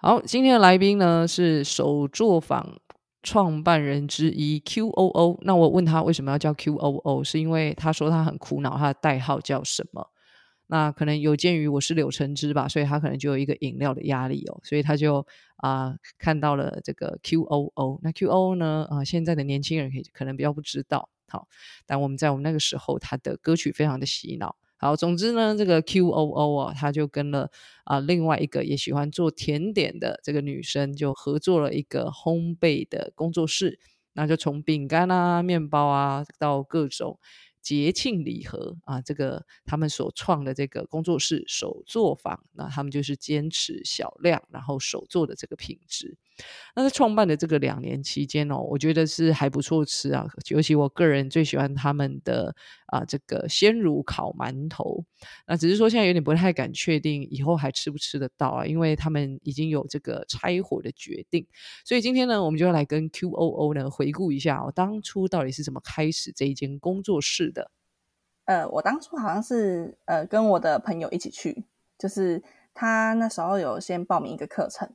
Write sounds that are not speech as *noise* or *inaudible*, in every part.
好，今天的来宾呢是手作坊创办人之一 QOO。那我问他为什么要叫 QOO，是因为他说他很苦恼，他的代号叫什么？那可能有鉴于我是柳橙汁吧，所以他可能就有一个饮料的压力哦，所以他就啊看到了这个 QOO。那 QOO 呢啊，现在的年轻人可以可能比较不知道，好，但我们在我们那个时候，他的歌曲非常的洗脑。好，总之呢，这个 QOO 啊，他就跟了啊另外一个也喜欢做甜点的这个女生，就合作了一个烘焙的工作室，那就从饼干啊、面包啊到各种。节庆礼盒啊，这个他们所创的这个工作室手作坊，那他们就是坚持小量，然后手做的这个品质。那在创办的这个两年期间哦，我觉得是还不错吃啊，尤其我个人最喜欢他们的啊这个鲜乳烤馒头。那只是说现在有点不太敢确定以后还吃不吃得到啊，因为他们已经有这个拆伙的决定。所以今天呢，我们就要来跟 QOO 呢回顾一下哦，当初到底是怎么开始这一间工作室的。呃，我当初好像是呃跟我的朋友一起去，就是他那时候有先报名一个课程。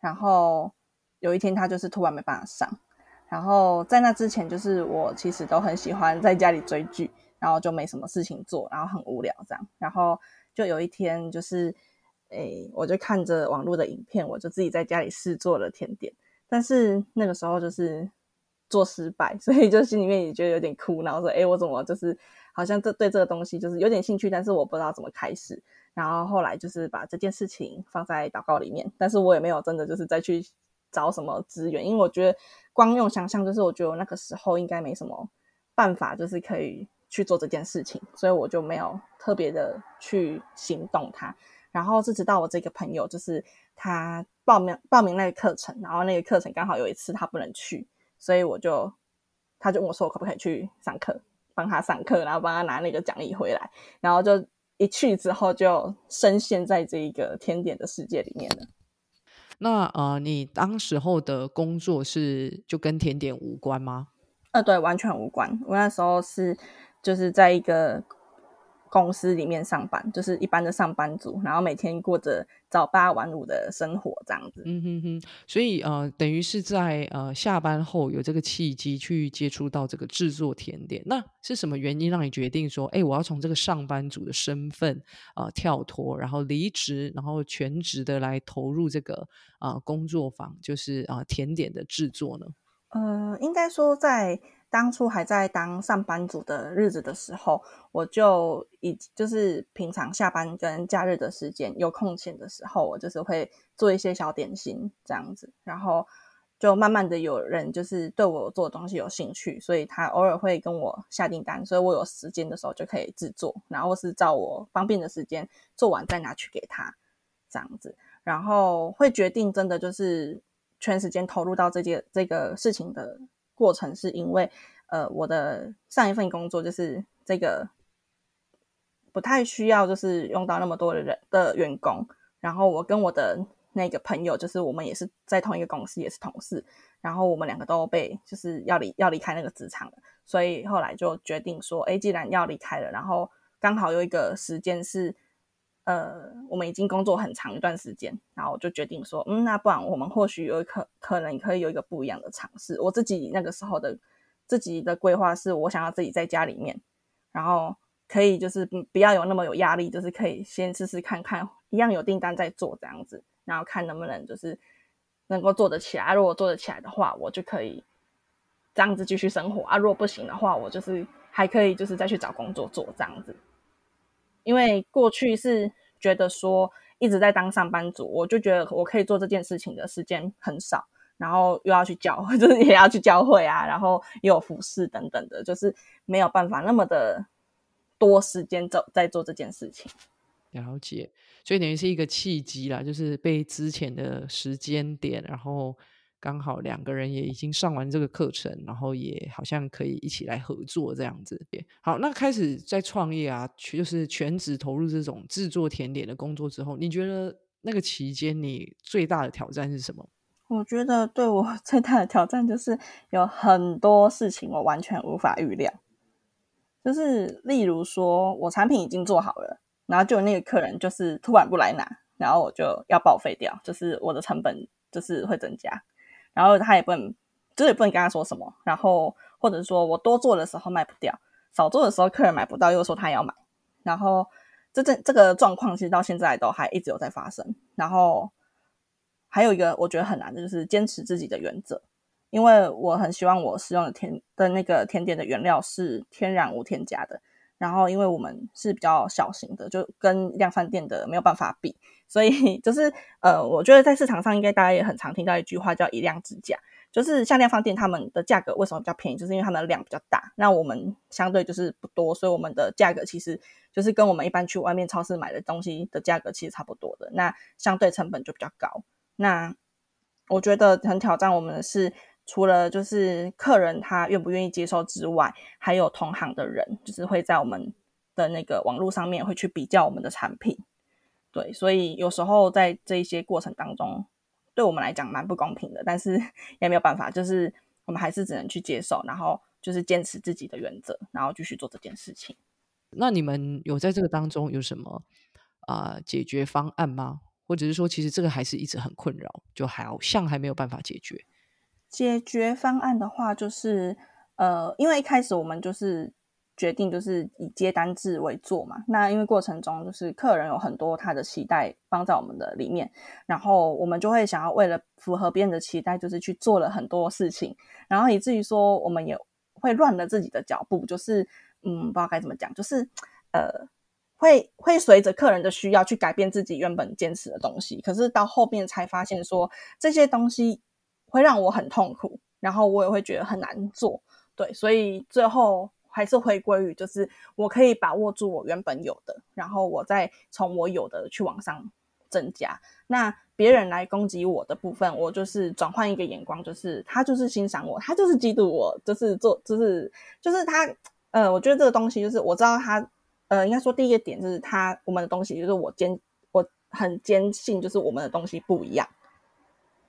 然后有一天，他就是突然没办法上。然后在那之前，就是我其实都很喜欢在家里追剧，然后就没什么事情做，然后很无聊这样。然后就有一天，就是诶，我就看着网络的影片，我就自己在家里试做了甜点。但是那个时候就是做失败，*laughs* 所以就心里面也觉得有点苦恼，说：“哎，我怎么就是好像这对这个东西就是有点兴趣，但是我不知道怎么开始。”然后后来就是把这件事情放在祷告里面，但是我也没有真的就是再去找什么资源，因为我觉得光用想象，就是我觉得那个时候应该没什么办法，就是可以去做这件事情，所以我就没有特别的去行动它。然后是直到我这个朋友，就是他报名报名那个课程，然后那个课程刚好有一次他不能去，所以我就他就问我说我可不可以去上课，帮他上课，然后帮他拿那个奖励回来，然后就。一去之后就深陷在这一个甜点的世界里面了。那呃，你当时候的工作是就跟甜点无关吗？呃，对，完全无关。我那时候是就是在一个。公司里面上班就是一般的上班族，然后每天过着早八晚五的生活这样子。嗯哼哼，所以呃，等于是在呃下班后有这个契机去接触到这个制作甜点。那是什么原因让你决定说，哎，我要从这个上班族的身份啊跳脱，然后离职，然后全职的来投入这个啊工作坊，就是啊甜点的制作呢？呃，应该说在。当初还在当上班族的日子的时候，我就以就是平常下班跟假日的时间有空闲的时候，我就是会做一些小点心这样子，然后就慢慢的有人就是对我做的东西有兴趣，所以他偶尔会跟我下订单，所以我有时间的时候就可以制作，然后是照我方便的时间做完再拿去给他这样子，然后会决定真的就是全时间投入到这件这个事情的。过程是因为，呃，我的上一份工作就是这个不太需要，就是用到那么多的人的员工。然后我跟我的那个朋友，就是我们也是在同一个公司，也是同事。然后我们两个都被就是要离要离开那个职场了，所以后来就决定说，哎，既然要离开了，然后刚好有一个时间是。呃，我们已经工作很长一段时间，然后我就决定说，嗯，那不然我们或许有可可能可以有一个不一样的尝试。我自己那个时候的自己的规划是，我想要自己在家里面，然后可以就是不要有那么有压力，就是可以先试试看看，一样有订单在做这样子，然后看能不能就是能够做得起来。如果做得起来的话，我就可以这样子继续生活啊。如果不行的话，我就是还可以就是再去找工作做这样子。因为过去是觉得说一直在当上班族，我就觉得我可以做这件事情的时间很少，然后又要去教，*laughs* 就是也要去教会啊，然后又有服饰等等的，就是没有办法那么的多时间做在做这件事情。了解，所以等于是一个契机啦，就是被之前的时间点，然后。刚好两个人也已经上完这个课程，然后也好像可以一起来合作这样子。好，那开始在创业啊，就是全职投入这种制作甜点的工作之后，你觉得那个期间你最大的挑战是什么？我觉得对我 *laughs* 最大的挑战就是有很多事情我完全无法预料，就是例如说我产品已经做好了，然后就那个客人就是突然不来拿，然后我就要报废掉，就是我的成本就是会增加，然后他也不能，就是也不能跟他说什么，然后或者说我多做的时候卖不掉，少做的时候客人买不到，又说他要买，然后这这这个状况其实到现在都还一直有在发生，然后还有一个我觉得很难的就是坚持自己的原则。因为我很希望我使用的甜的那个甜点的原料是天然无添加的，然后因为我们是比较小型的，就跟量饭店的没有办法比，所以就是呃，我觉得在市场上应该大家也很常听到一句话叫以量制价，就是像量贩店他们的价格为什么比较便宜，就是因为他们的量比较大，那我们相对就是不多，所以我们的价格其实就是跟我们一般去外面超市买的东西的价格其实差不多的，那相对成本就比较高。那我觉得很挑战我们的是。除了就是客人他愿不愿意接受之外，还有同行的人，就是会在我们的那个网络上面会去比较我们的产品，对，所以有时候在这一些过程当中，对我们来讲蛮不公平的，但是 *laughs* 也没有办法，就是我们还是只能去接受，然后就是坚持自己的原则，然后继续做这件事情。那你们有在这个当中有什么啊解决方案吗？或者是说，其实这个还是一直很困扰，就好像还没有办法解决？解决方案的话，就是呃，因为一开始我们就是决定就是以接单制为做嘛。那因为过程中就是客人有很多他的期待放在我们的里面，然后我们就会想要为了符合别人的期待，就是去做了很多事情，然后以至于说我们也会乱了自己的脚步，就是嗯，不知道该怎么讲，就是呃，会会随着客人的需要去改变自己原本坚持的东西，可是到后面才发现说这些东西。会让我很痛苦，然后我也会觉得很难做，对，所以最后还是回归于，就是我可以把握住我原本有的，然后我再从我有的去往上增加。那别人来攻击我的部分，我就是转换一个眼光，就是他就是欣赏我，他就是嫉妒我，就是做，就是就是他，呃，我觉得这个东西就是我知道他，呃，应该说第一个点就是他我们的东西就是我坚我很坚信，就是我们的东西不一样。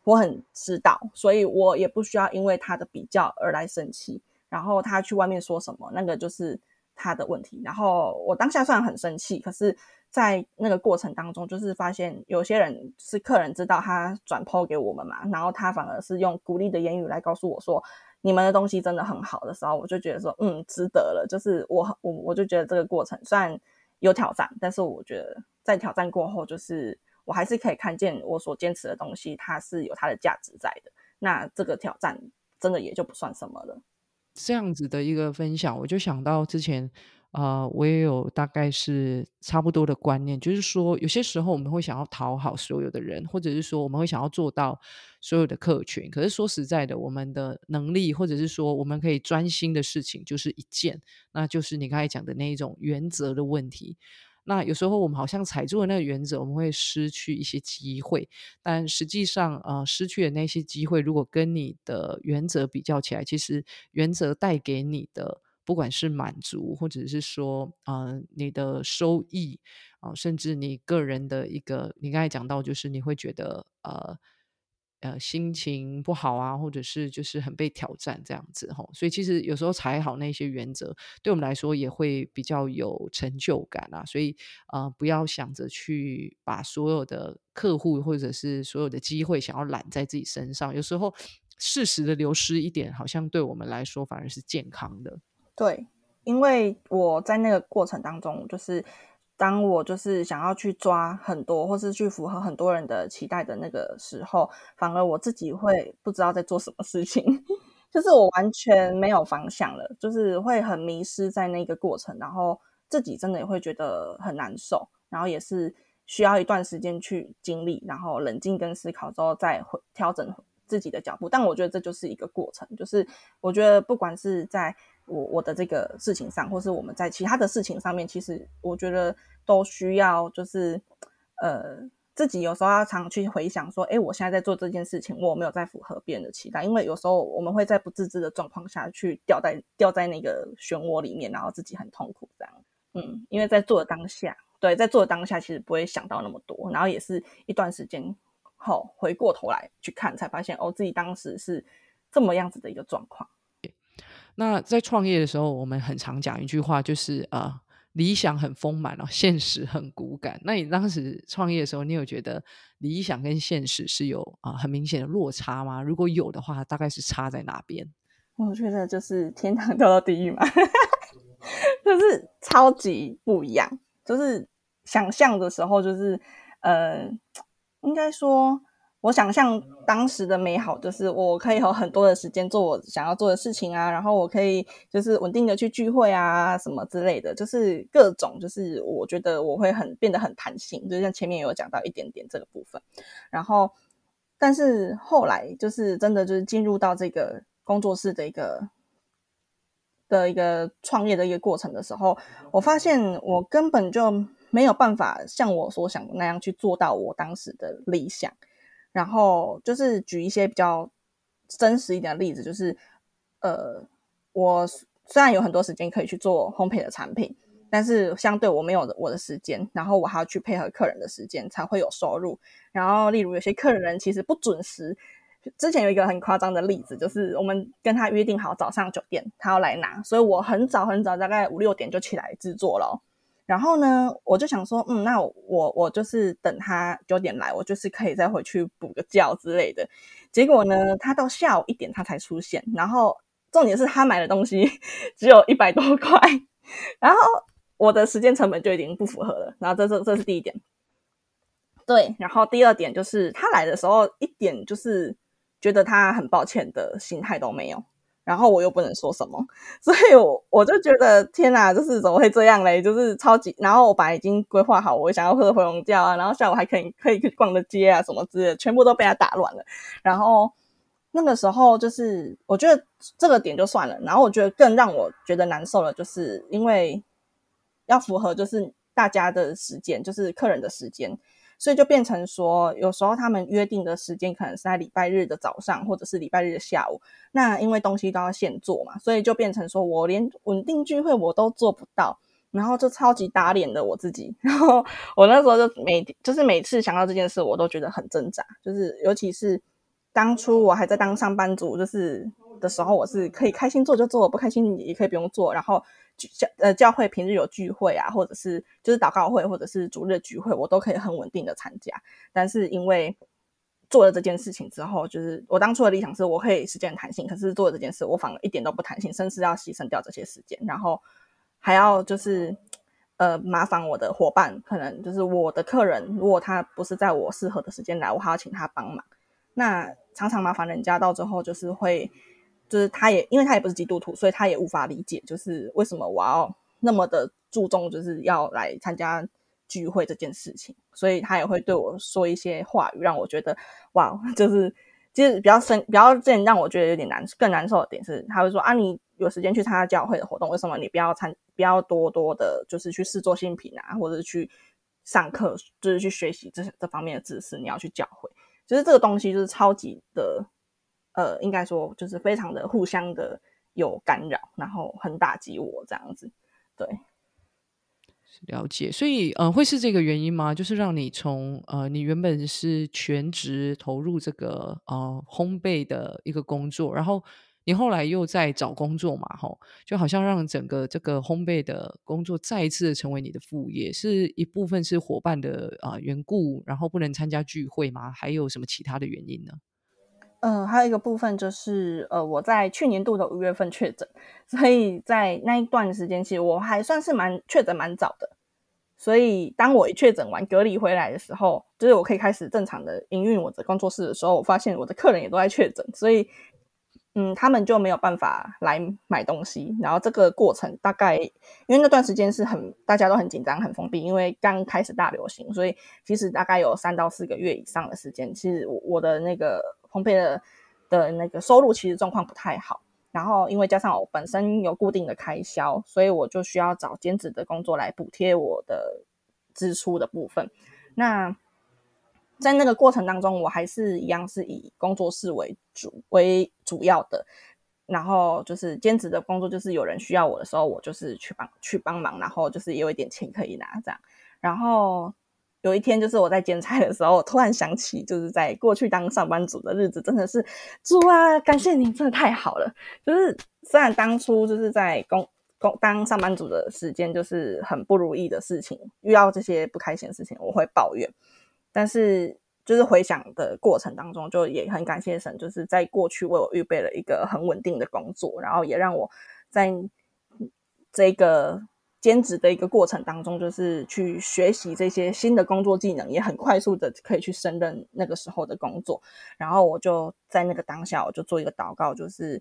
我很知道，所以我也不需要因为他的比较而来生气。然后他去外面说什么，那个就是他的问题。然后我当下虽然很生气，可是在那个过程当中，就是发现有些人是客人知道他转抛给我们嘛，然后他反而是用鼓励的言语来告诉我说：“你们的东西真的很好的时候，我就觉得说，嗯，值得了。就是我我我就觉得这个过程虽然有挑战，但是我觉得在挑战过后，就是。我还是可以看见我所坚持的东西，它是有它的价值在的。那这个挑战真的也就不算什么了。这样子的一个分享，我就想到之前啊，我也有大概是差不多的观念，就是说有些时候我们会想要讨好所有的人，或者是说我们会想要做到所有的客群。可是说实在的，我们的能力，或者是说我们可以专心的事情，就是一件，那就是你刚才讲的那一种原则的问题。那有时候我们好像踩住了那个原则，我们会失去一些机会。但实际上，呃，失去的那些机会，如果跟你的原则比较起来，其实原则带给你的，不管是满足，或者是说，嗯，你的收益，啊，甚至你个人的一个，你刚才讲到，就是你会觉得，呃。呃，心情不好啊，或者是就是很被挑战这样子吼，所以其实有时候踩好那些原则，对我们来说也会比较有成就感啊。所以呃，不要想着去把所有的客户或者是所有的机会想要揽在自己身上，有时候适时的流失一点，好像对我们来说反而是健康的。对，因为我在那个过程当中，就是。当我就是想要去抓很多，或是去符合很多人的期待的那个时候，反而我自己会不知道在做什么事情，*laughs* 就是我完全没有方向了，就是会很迷失在那个过程，然后自己真的也会觉得很难受，然后也是需要一段时间去经历，然后冷静跟思考之后再调整自己的脚步。但我觉得这就是一个过程，就是我觉得不管是在。我我的这个事情上，或是我们在其他的事情上面，其实我觉得都需要，就是呃，自己有时候要常去回想，说，哎，我现在在做这件事情，我没有在符合别人的期待，因为有时候我们会在不自知的状况下去掉在掉在那个漩涡里面，然后自己很痛苦这样。嗯，因为在做的当下，对，在做的当下，其实不会想到那么多，然后也是一段时间后回过头来去看，才发现哦，自己当时是这么样子的一个状况。那在创业的时候，我们很常讲一句话，就是啊，理想很丰满哦，现实很骨感。那你当时创业的时候，你有觉得理想跟现实是有啊很明显的落差吗？如果有的话，大概是差在哪边？*laughs* 我觉得就是天堂掉到地狱嘛，*laughs* 就是超级不一样。就是想象的时候，就是呃，应该说。我想象当时的美好，就是我可以有很多的时间做我想要做的事情啊，然后我可以就是稳定的去聚会啊，什么之类的，就是各种，就是我觉得我会很变得很弹性，就像前面有讲到一点点这个部分。然后，但是后来就是真的就是进入到这个工作室的一个的一个创业的一个过程的时候，我发现我根本就没有办法像我所想的那样去做到我当时的理想。然后就是举一些比较真实一点的例子，就是呃，我虽然有很多时间可以去做烘焙的产品，但是相对我没有我的时间，然后我还要去配合客人的时间才会有收入。然后例如有些客人其实不准时，之前有一个很夸张的例子，就是我们跟他约定好早上九点他要来拿，所以我很早很早，大概五六点就起来制作了。然后呢，我就想说，嗯，那我我就是等他九点来，我就是可以再回去补个觉之类的。结果呢，他到下午一点他才出现，然后重点是他买的东西 *laughs* 只有一百多块，然后我的时间成本就已经不符合了。然后这这这是第一点，对。然后第二点就是他来的时候一点就是觉得他很抱歉的心态都没有。然后我又不能说什么，*laughs* 所以我我就觉得天哪，就是怎么会这样嘞？就是超级。然后我本来已经规划好，我想要喝回笼觉啊，然后下午还可以可以去逛的街啊什么之类的，全部都被他打乱了。然后那个时候就是我觉得这个点就算了。然后我觉得更让我觉得难受的，就是因为要符合就是大家的时间，就是客人的时间。所以就变成说，有时候他们约定的时间可能是在礼拜日的早上，或者是礼拜日的下午。那因为东西都要现做嘛，所以就变成说我连稳定聚会我都做不到，然后就超级打脸的我自己。*laughs* 然后我那时候就每就是每次想到这件事，我都觉得很挣扎。就是尤其是当初我还在当上班族，就是的时候，我是可以开心做就做，不开心也可以不用做。然后。教呃教会平日有聚会啊，或者是就是祷告会，或者是主日聚会，我都可以很稳定的参加。但是因为做了这件事情之后，就是我当初的理想是我可以时间弹性，可是做了这件事，我反而一点都不弹性，甚至要牺牲掉这些时间，然后还要就是呃麻烦我的伙伴，可能就是我的客人，如果他不是在我适合的时间来，我还要请他帮忙，那常常麻烦人家，到最后就是会。就是他也，因为他也不是基督徒，所以他也无法理解，就是为什么我要那么的注重，就是要来参加聚会这件事情。所以他也会对我说一些话语，让我觉得哇，*laughs* 就是其实比较深、比较这让我觉得有点难、更难受的点是，他会说啊，你有时间去参加教会的活动，为什么你不要参、不要多多的，就是去试做新品啊，或者去上课，就是去学习这这方面的知识？你要去教会，其实这个东西就是超级的。呃，应该说就是非常的互相的有干扰，然后很打击我这样子，对，了解。所以，呃，会是这个原因吗？就是让你从呃，你原本是全职投入这个呃烘焙的一个工作，然后你后来又在找工作嘛，吼，就好像让整个这个烘焙的工作再一次成为你的副业，是一部分是伙伴的啊缘故，然后不能参加聚会吗？还有什么其他的原因呢？嗯，还有一个部分就是，呃，我在去年度的五月份确诊，所以在那一段时间，其实我还算是蛮确诊蛮早的。所以当我一确诊完隔离回来的时候，就是我可以开始正常的营运我的工作室的时候，我发现我的客人也都在确诊，所以，嗯，他们就没有办法来买东西。然后这个过程大概，因为那段时间是很大家都很紧张、很封闭，因为刚开始大流行，所以其实大概有三到四个月以上的时间，其实我我的那个。烘焙的的那个收入其实状况不太好，然后因为加上我本身有固定的开销，所以我就需要找兼职的工作来补贴我的支出的部分。那在那个过程当中，我还是一样是以工作室为主为主要的，然后就是兼职的工作，就是有人需要我的时候，我就是去帮去帮忙，然后就是有一点钱可以拿这样，然后。有一天，就是我在剪彩的时候，突然想起，就是在过去当上班族的日子，真的是主啊，感谢您，真的太好了。就是虽然当初就是在工工当上班族的时间就是很不如意的事情，遇到这些不开心的事情，我会抱怨。但是就是回想的过程当中，就也很感谢神，就是在过去为我预备了一个很稳定的工作，然后也让我在这个兼职的一个过程当中，就是去学习这些新的工作技能，也很快速的可以去胜任那个时候的工作。然后我就在那个当下，我就做一个祷告，就是。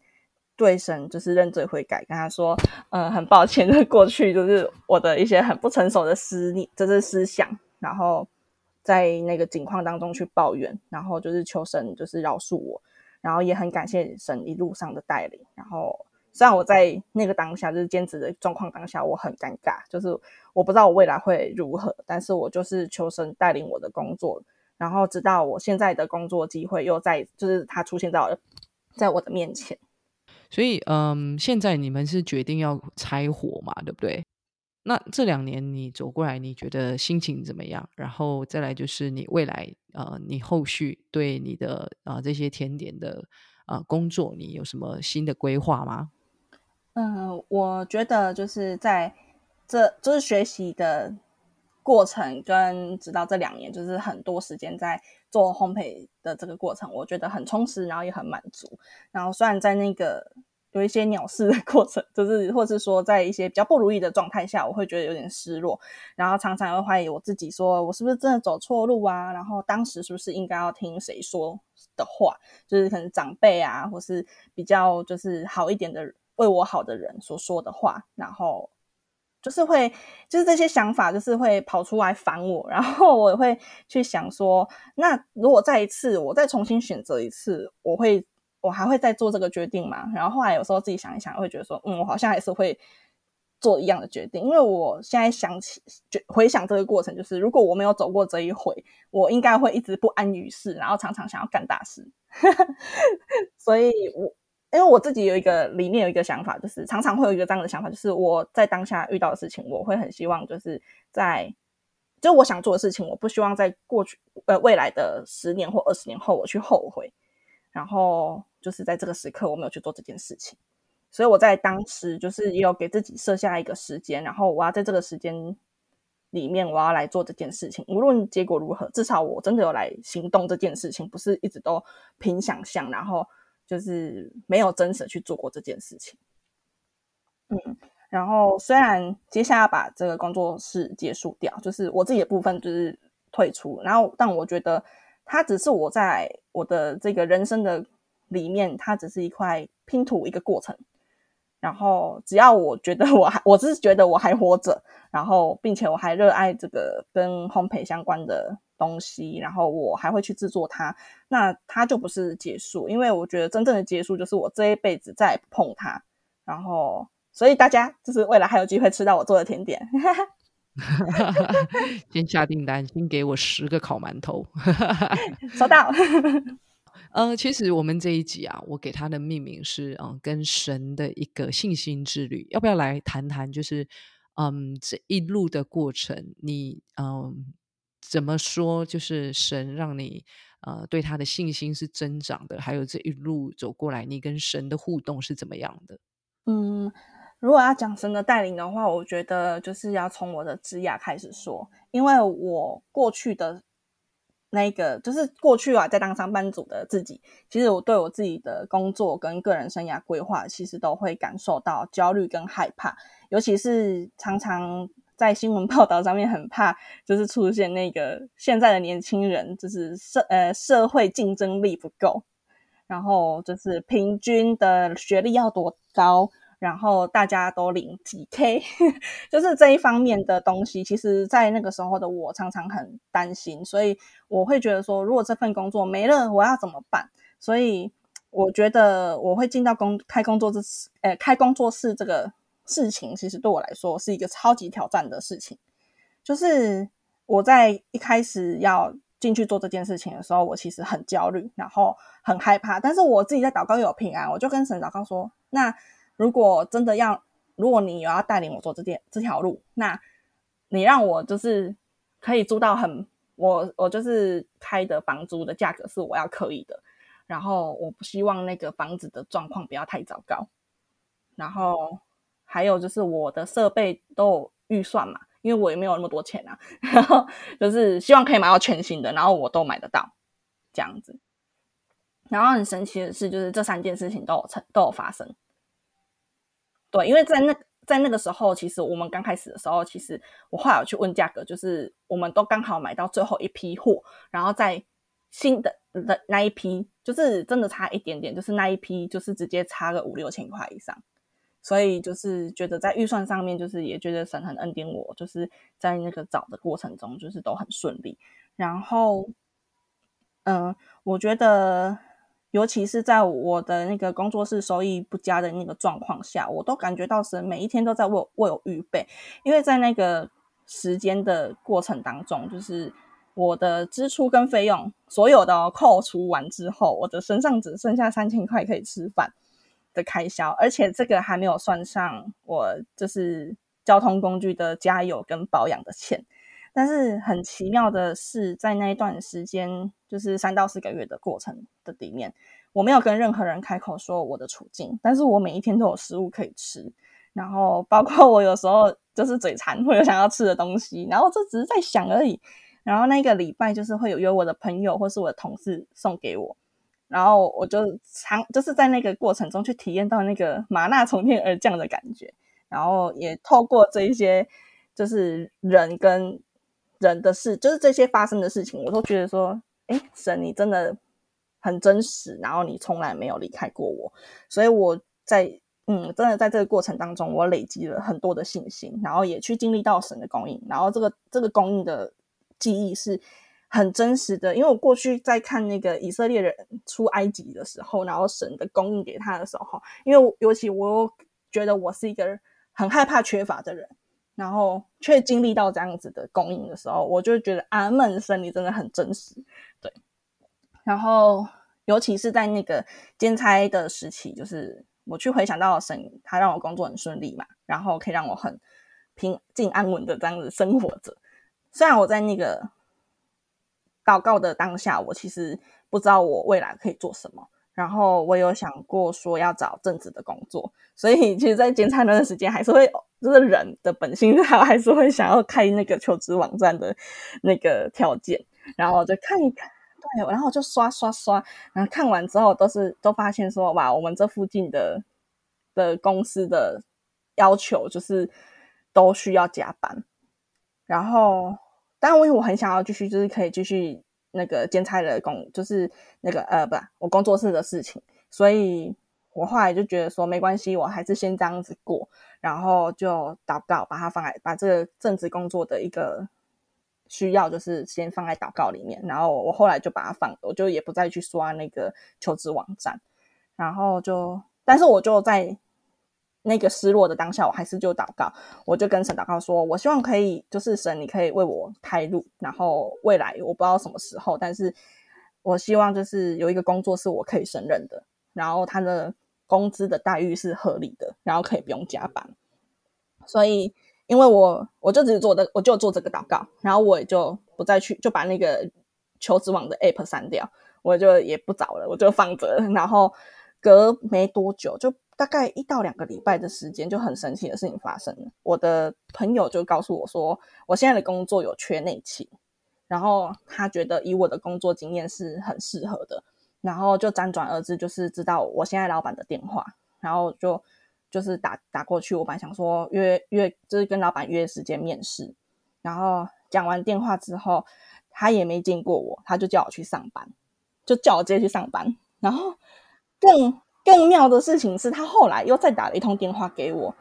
对神就是认罪悔改，跟他说，嗯，很抱歉，就是过去就是我的一些很不成熟的思念，就是思想，然后在那个境况当中去抱怨，然后就是求神就是饶恕我，然后也很感谢神一路上的带领。然后虽然我在那个当下就是兼职的状况当下，我很尴尬，就是我不知道我未来会如何，但是我就是求神带领我的工作，然后直到我现在的工作机会又在就是它出现在在我的面前。所以，嗯，现在你们是决定要拆伙嘛，对不对？那这两年你走过来，你觉得心情怎么样？然后再来就是你未来，呃，你后续对你的啊这些甜点的啊工作，你有什么新的规划吗？嗯，我觉得就是在这就是学习的过程，跟直到这两年，就是很多时间在做烘焙的这个过程，我觉得很充实，然后也很满足。然后虽然在那个有一些鸟事的过程，就是或是说在一些比较不如意的状态下，我会觉得有点失落，然后常常会怀疑我自己，说我是不是真的走错路啊？然后当时是不是应该要听谁说的话？就是可能长辈啊，或是比较就是好一点的为我好的人所说的话，然后就是会就是这些想法就是会跑出来烦我，然后我会去想说，那如果再一次我再重新选择一次，我会。我还会再做这个决定吗？然后后来有时候自己想一想，会觉得说，嗯，我好像还是会做一样的决定，因为我现在想起，就回想这个过程，就是如果我没有走过这一回，我应该会一直不安于世，然后常常想要干大事。*laughs* 所以，我因为我自己有一个理念，有一个想法，就是常常会有一个这样的想法，就是我在当下遇到的事情，我会很希望就是在，就我想做的事情，我不希望在过去呃未来的十年或二十年后我去后悔。然后就是在这个时刻，我没有去做这件事情，所以我在当时就是也有给自己设下一个时间，然后我要在这个时间里面，我要来做这件事情，无论结果如何，至少我真的有来行动这件事情，不是一直都凭想象，然后就是没有真实去做过这件事情。嗯，然后虽然接下来把这个工作室结束掉，就是我自己的部分就是退出，然后但我觉得。它只是我在我的这个人生的里面，它只是一块拼图，一个过程。然后只要我觉得我还，我只是觉得我还活着，然后并且我还热爱这个跟烘焙相关的东西，然后我还会去制作它，那它就不是结束。因为我觉得真正的结束就是我这一辈子再碰它。然后，所以大家就是未来还有机会吃到我做的甜点。*laughs* 先下订单，先给我十个烤馒头。*laughs* 收到。*laughs* 呃，其实我们这一集啊，我给它的命名是嗯，跟神的一个信心之旅。要不要来谈谈？就是嗯，这一路的过程，你嗯怎么说？就是神让你呃对他的信心是增长的，还有这一路走过来，你跟神的互动是怎么样的？嗯。如果要讲神的带领的话，我觉得就是要从我的职涯开始说，因为我过去的那个就是过去啊，在当上班族的自己，其实我对我自己的工作跟个人生涯规划，其实都会感受到焦虑跟害怕，尤其是常常在新闻报道上面很怕，就是出现那个现在的年轻人，就是社呃社会竞争力不够，然后就是平均的学历要多高。然后大家都领几 K，*laughs* 就是这一方面的东西。其实，在那个时候的我，常常很担心，所以我会觉得说，如果这份工作没了，我要怎么办？所以，我觉得我会进到工开工作室，呃，开工作室这个事情，其实对我来说是一个超级挑战的事情。就是我在一开始要进去做这件事情的时候，我其实很焦虑，然后很害怕。但是我自己在祷告有平安，我就跟神祷告说：“那。”如果真的要，如果你有要带领我做这件这条路，那你让我就是可以租到很我我就是开的房租的价格是我要可以的，然后我不希望那个房子的状况不要太糟糕，然后还有就是我的设备都有预算嘛，因为我也没有那么多钱啊，*laughs* 然后就是希望可以买到全新的，然后我都买得到这样子。然后很神奇的是，就是这三件事情都有成都有发生。对，因为在那在那个时候，其实我们刚开始的时候，其实我后来有去问价格，就是我们都刚好买到最后一批货，然后在新的的那一批，就是真的差一点点，就是那一批就是直接差个五六千块以上。所以就是觉得在预算上面，就是也觉得神很恩典我，就是在那个找的过程中，就是都很顺利。然后，嗯，我觉得。尤其是在我的那个工作室收益不佳的那个状况下，我都感觉到神每一天都在为我为我预备，因为在那个时间的过程当中，就是我的支出跟费用所有的扣除完之后，我的身上只剩下三千块可以吃饭的开销，而且这个还没有算上我就是交通工具的加油跟保养的钱。但是很奇妙的是，在那一段时间，就是三到四个月的过程的里面，我没有跟任何人开口说我的处境，但是我每一天都有食物可以吃，然后包括我有时候就是嘴馋，会有想要吃的东西，然后这只是在想而已。然后那个礼拜就是会有约我的朋友或是我的同事送给我，然后我就尝就是在那个过程中去体验到那个麻辣从天而降的感觉，然后也透过这一些就是人跟。人的事，就是这些发生的事情，我都觉得说，哎，神，你真的很真实，然后你从来没有离开过我，所以我在，嗯，真的在这个过程当中，我累积了很多的信心，然后也去经历到神的供应，然后这个这个供应的记忆是很真实的，因为我过去在看那个以色列人出埃及的时候，然后神的供应给他的时候，因为尤其我觉得我是一个很害怕缺乏的人。然后却经历到这样子的供应的时候，我就觉得阿门，神你真的很真实，对。然后尤其是在那个兼差的时期，就是我去回想到神，他让我工作很顺利嘛，然后可以让我很平静安稳的这样子生活着。虽然我在那个祷告的当下，我其实不知道我未来可以做什么。然后我有想过说要找正职的工作，所以其实，在兼差那段时间，还是会就是人的本性，他 *laughs* 还是会想要开那个求职网站的那个条件，然后就看一看，对，然后就刷刷刷，然后看完之后，都是都发现说，哇，我们这附近的的公司的要求就是都需要加班，然后，但因为我很想要继续，就是可以继续。那个兼差的工就是那个呃，不，我工作室的事情，所以我后来就觉得说没关系，我还是先这样子过，然后就祷告，把它放在把这个正职工作的一个需要，就是先放在祷告里面，然后我后来就把它放，我就也不再去刷那个求职网站，然后就，但是我就在。那个失落的当下，我还是就祷告，我就跟神祷告说：“我希望可以，就是神，你可以为我开路，然后未来我不知道什么时候，但是我希望就是有一个工作是我可以胜任的，然后他的工资的待遇是合理的，然后可以不用加班。所以，因为我我就只做的，我就做这个祷告，然后我也就不再去，就把那个求职网的 app 删掉，我就也不找了，我就放着。然后隔没多久就。大概一到两个礼拜的时间，就很神奇的事情发生了。我的朋友就告诉我说，我现在的工作有缺内勤，然后他觉得以我的工作经验是很适合的，然后就辗转而至，就是知道我现在老板的电话，然后就就是打打过去。我本来想说约约，就是跟老板约时间面试，然后讲完电话之后，他也没见过我，他就叫我去上班，就叫我直接去上班，然后更。更妙的事情是他后来又再打了一通电话给我，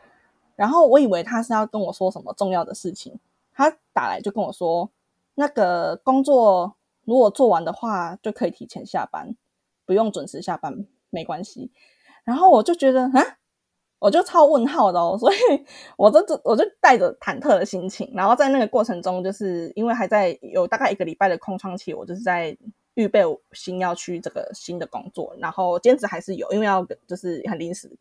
然后我以为他是要跟我说什么重要的事情，他打来就跟我说，那个工作如果做完的话就可以提前下班，不用准时下班没关系。然后我就觉得啊，我就超问号的哦，所以我就我就带着忐忑的心情，然后在那个过程中，就是因为还在有大概一个礼拜的空窗期，我就是在。预备新要去这个新的工作，然后兼职还是有，因为要就是很临时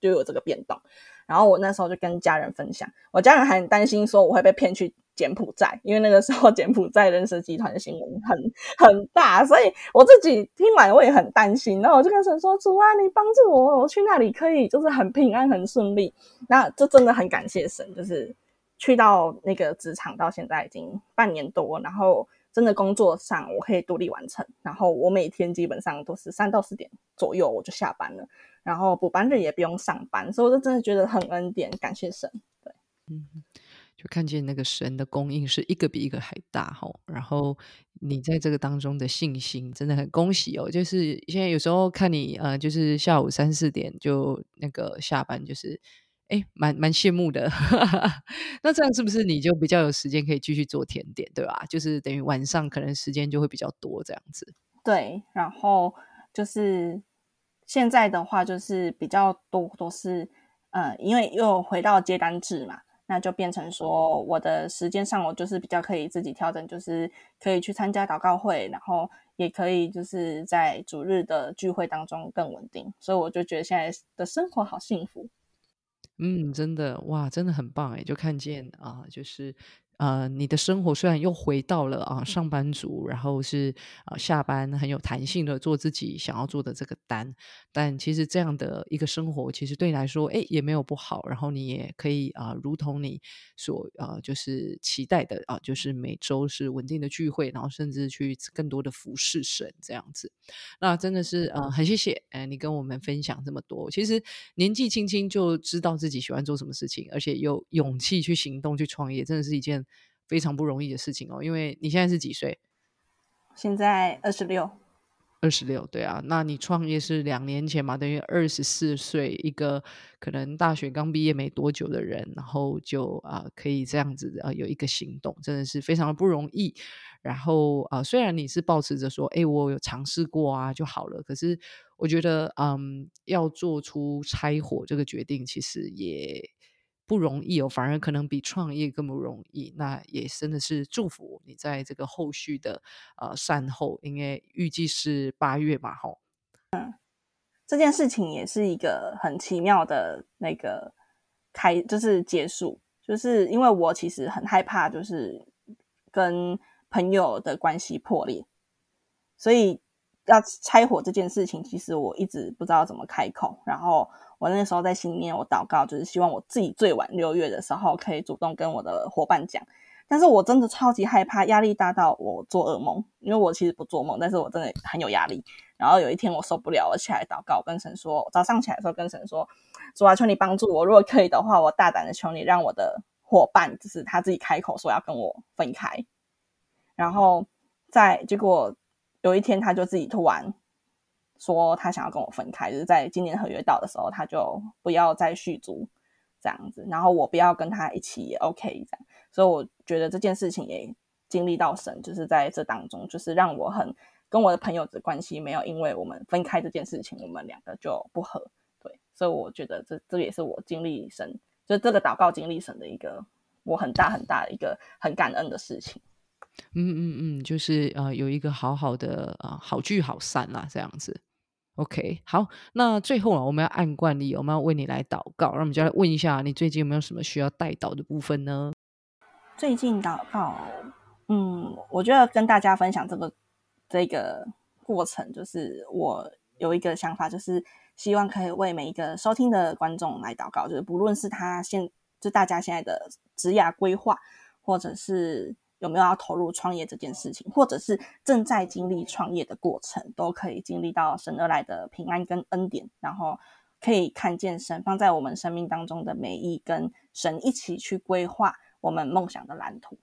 就有这个变动。然后我那时候就跟家人分享，我家人还很担心说我会被骗去柬埔寨，因为那个时候柬埔寨人蛇集团的新闻很很大，所以我自己听完我也很担心。然后我就跟神说：“主啊，你帮助我，我去那里可以就是很平安、很顺利。”那这真的很感谢神，就是去到那个职场到现在已经半年多，然后真的工作上我可以独立完成。然后我每天基本上都是三到四点左右我就下班了，然后补班日也不用上班，所以我就真的觉得很恩典，感谢神。对，嗯。就看见那个神的供应是一个比一个还大哈，然后你在这个当中的信心真的很恭喜哦。就是现在有时候看你呃，就是下午三四点就那个下班，就是哎，蛮蛮羡慕的。*laughs* 那这样是不是你就比较有时间可以继续做甜点，对吧？就是等于晚上可能时间就会比较多这样子。对，然后就是现在的话，就是比较多都是呃，因为又回到接单制嘛。那就变成说，我的时间上我就是比较可以自己调整，就是可以去参加祷告会，然后也可以就是在主日的聚会当中更稳定，所以我就觉得现在的生活好幸福。嗯，真的哇，真的很棒哎，就看见啊，就是。呃，你的生活虽然又回到了啊上班族，然后是啊下班很有弹性的做自己想要做的这个单，但其实这样的一个生活，其实对你来说，哎也没有不好。然后你也可以啊，如同你所啊就是期待的啊，就是每周是稳定的聚会，然后甚至去更多的服侍神这样子。那真的是呃很谢谢哎你跟我们分享这么多。其实年纪轻轻就知道自己喜欢做什么事情，而且有勇气去行动去创业，真的是一件。非常不容易的事情哦，因为你现在是几岁？现在二十六，二十六，对啊，那你创业是两年前嘛，等于二十四岁，一个可能大学刚毕业没多久的人，然后就啊可以这样子啊有一个行动，真的是非常的不容易。然后啊，虽然你是保持着说，哎，我有尝试过啊就好了，可是我觉得，嗯，要做出拆伙这个决定，其实也。不容易哦，反而可能比创业更不容易。那也真的是祝福你在这个后续的呃善后，因为预计是八月嘛，吼。嗯，这件事情也是一个很奇妙的那个开，就是结束，就是因为我其实很害怕，就是跟朋友的关系破裂，所以要拆伙这件事情，其实我一直不知道怎么开口，然后。我那时候在心里面，我祷告，就是希望我自己最晚六月的时候可以主动跟我的伙伴讲。但是我真的超级害怕，压力大到我做噩梦。因为我其实不做梦，但是我真的很有压力。然后有一天我受不了，我起来祷告，跟神说：早上起来的时候跟神说，主啊，求你帮助我。如果可以的话，我大胆的求你，让我的伙伴，就是他自己开口说要跟我分开。然后在结果有一天，他就自己突然。说他想要跟我分开，就是在今年合约到的时候，他就不要再续租这样子，然后我不要跟他一起也 OK 这样，所以我觉得这件事情也经历到神，就是在这当中，就是让我很跟我的朋友的关系没有因为我们分开这件事情，我们两个就不和，对，所以我觉得这这也是我经历神，就这个祷告经历神的一个我很大很大的一个很感恩的事情。嗯嗯嗯，就是呃有一个好好的啊好聚好散啦，这样子。OK，好，那最后啊，我们要按惯例，我们要为你来祷告，那我们就来问一下，你最近有没有什么需要带祷的部分呢？最近祷告，嗯，我觉得跟大家分享这个这个过程，就是我有一个想法，就是希望可以为每一个收听的观众来祷告，就是不论是他现就大家现在的职涯规划，或者是。有没有要投入创业这件事情，或者是正在经历创业的过程，都可以经历到神而来的平安跟恩典，然后可以看见神放在我们生命当中的每一根神一起去规划我们梦想的蓝图。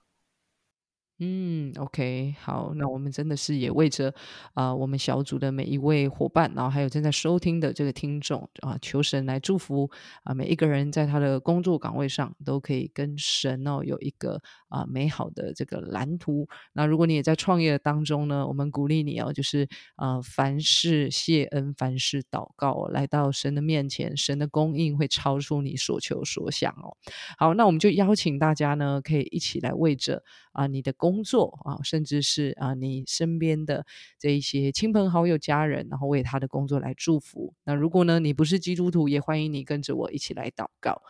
嗯，OK，好，那我们真的是也为着啊，我们小组的每一位伙伴，然后还有正在收听的这个听众啊，求神来祝福啊，每一个人在他的工作岗位上都可以跟神哦有一个啊美好的这个蓝图。那如果你也在创业当中呢，我们鼓励你哦，就是啊，凡事谢恩，凡事祷告，来到神的面前，神的供应会超出你所求所想哦。好，那我们就邀请大家呢，可以一起来为着啊你的工。工作啊，甚至是啊，你身边的这一些亲朋好友、家人，然后为他的工作来祝福。那如果呢，你不是基督徒，也欢迎你跟着我一起来祷告。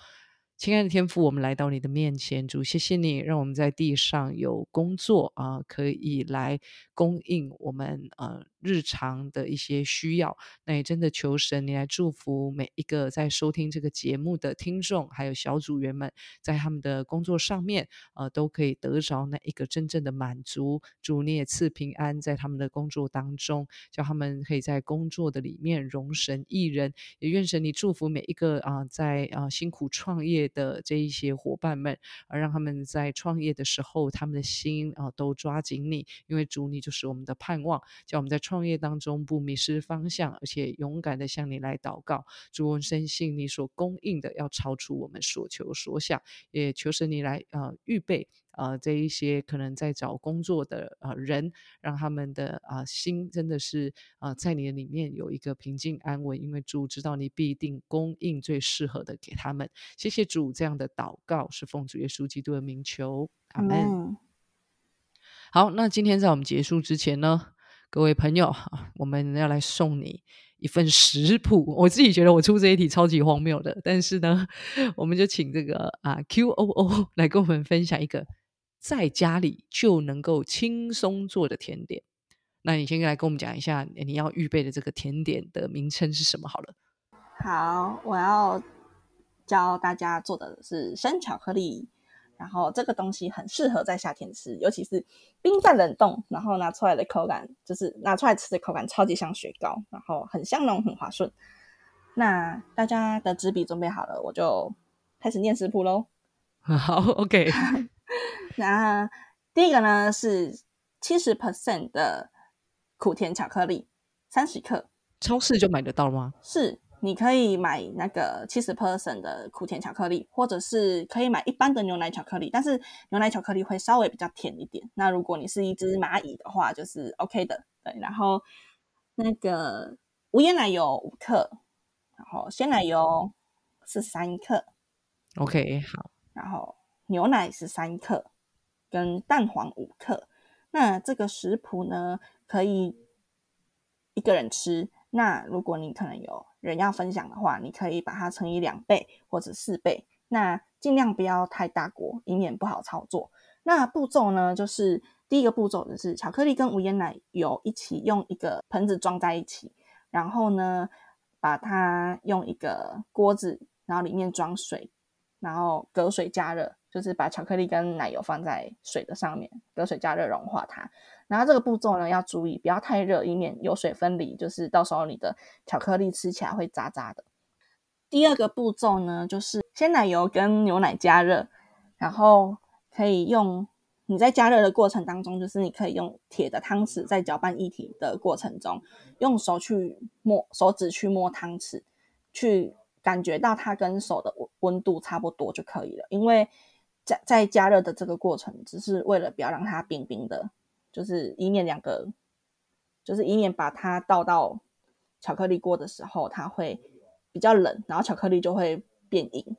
亲爱的天父，我们来到你的面前，主，谢谢你让我们在地上有工作啊，可以来供应我们呃日常的一些需要。那也真的求神你来祝福每一个在收听这个节目的听众，还有小组员们，在他们的工作上面呃都可以得着那一个真正的满足。主，你也赐平安在他们的工作当中，叫他们可以在工作的里面容神一人。也愿神你祝福每一个啊在啊辛苦创业。的这一些伙伴们，而让他们在创业的时候，他们的心啊都抓紧你，因为主你就是我们的盼望，叫我们在创业当中不迷失方向，而且勇敢的向你来祷告。主，我深信你所供应的要超出我们所求所想，也求神你来啊预备。呃，这一些可能在找工作的呃人，让他们的啊心真的是啊在你的里面有一个平静安稳，因为主知道你必定供应最适合的给他们。谢谢主，这样的祷告是奉主耶稣基督的名求，阿门。好，那今天在我们结束之前呢，各位朋友，*laughs* 我们要来送你。一份食谱，*laughs* 我自己觉得我出这一题超级荒谬的，但是呢，*laughs* 我们就请这个啊 Q O O 来跟我们分享一个在家里就能够轻松做的甜点。那你先来跟我们讲一下你要预备的这个甜点的名称是什么好了。好，我要教大家做的是生巧克力。然后这个东西很适合在夏天吃，尤其是冰在冷冻，然后拿出来的口感就是拿出来吃的口感超级像雪糕，然后很香浓很滑顺。那大家的纸笔准备好了，我就开始念食谱喽。*laughs* 好，OK。*laughs* 那第一个呢是七十 percent 的苦甜巧克力，三十克，超市就买得到吗？是。你可以买那个七十 percent 的苦甜巧克力，或者是可以买一般的牛奶巧克力，但是牛奶巧克力会稍微比较甜一点。那如果你是一只蚂蚁的话，就是 OK 的。对，然后那个无盐奶油五克，然后鲜奶油是三克，OK 好，然后牛奶是三克，跟蛋黄五克。那这个食谱呢，可以一个人吃。那如果你可能有人要分享的话，你可以把它乘以两倍或者四倍。那尽量不要太大锅，以免不好操作。那步骤呢，就是第一个步骤就是巧克力跟无盐奶油一起用一个盆子装在一起，然后呢，把它用一个锅子，然后里面装水，然后隔水加热，就是把巧克力跟奶油放在水的上面，隔水加热融化它。然后这个步骤呢要注意，不要太热，以免油水分离，就是到时候你的巧克力吃起来会渣渣的。第二个步骤呢，就是鲜奶油跟牛奶加热，然后可以用你在加热的过程当中，就是你可以用铁的汤匙在搅拌液体的过程中，用手去摸手指去摸汤匙，去感觉到它跟手的温温度差不多就可以了。因为在在加热的这个过程，只是为了不要让它冰冰的。就是以免两个，就是以免把它倒到巧克力锅的时候，它会比较冷，然后巧克力就会变硬。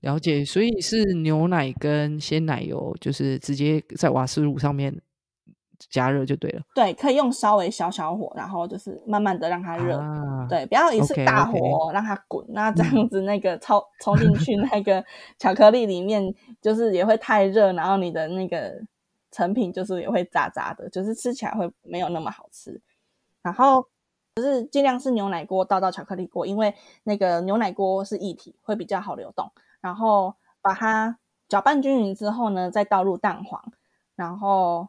了解，所以是牛奶跟鲜奶油，就是直接在瓦斯炉上面加热就对了。对，可以用稍微小小火，然后就是慢慢的让它热。对，不要一次大火让它滚，那这样子那个冲 *laughs* 冲进去那个巧克力里面，就是也会太热，然后你的那个。成品就是也会渣渣的，就是吃起来会没有那么好吃。然后就是尽量是牛奶锅倒到巧克力锅，因为那个牛奶锅是液体，会比较好流动。然后把它搅拌均匀之后呢，再倒入蛋黄，然后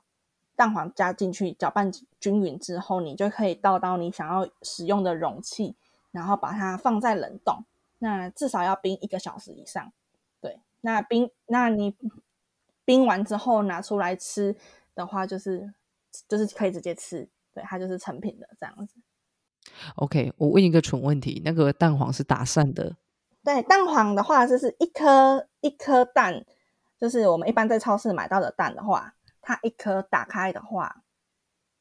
蛋黄加进去搅拌均匀之后，你就可以倒到你想要使用的容器，然后把它放在冷冻。那至少要冰一个小时以上。对，那冰那你。冰完之后拿出来吃的话，就是就是可以直接吃，对，它就是成品的这样子。OK，我问一个蠢问题，那个蛋黄是打散的？对，蛋黄的话就是一颗一颗蛋，就是我们一般在超市买到的蛋的话，它一颗打开的话，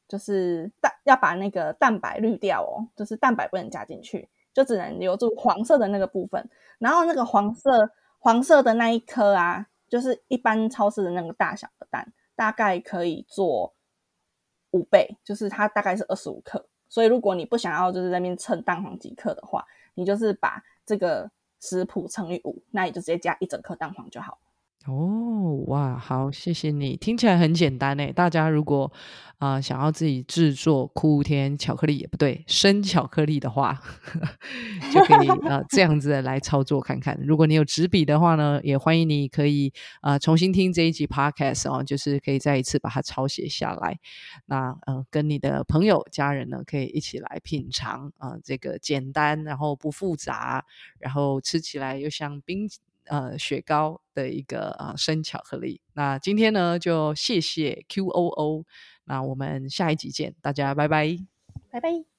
就是蛋要把那个蛋白滤掉哦，就是蛋白不能加进去，就只能留住黄色的那个部分，然后那个黄色黄色的那一颗啊。就是一般超市的那个大小的蛋，大概可以做五倍，就是它大概是二十五克。所以如果你不想要就是在那边称蛋黄几克的话，你就是把这个食谱乘以五，那你就直接加一整颗蛋黄就好。哦，哇，好，谢谢你，听起来很简单诶。大家如果啊想要自己制作哭天巧克力也不对，生巧克力的话，*laughs* 就可以呃这样子来操作看看。如果你有纸笔的话呢，也欢迎你可以啊重新听这一集 podcast 哦，就是可以再一次把它抄写下来。那呃跟你的朋友家人呢，可以一起来品尝啊这个简单然后不复杂，然后吃起来又像冰。呃，雪糕的一个啊生巧克力。那今天呢，就谢谢 QOO。那我们下一集见，大家拜拜，拜拜。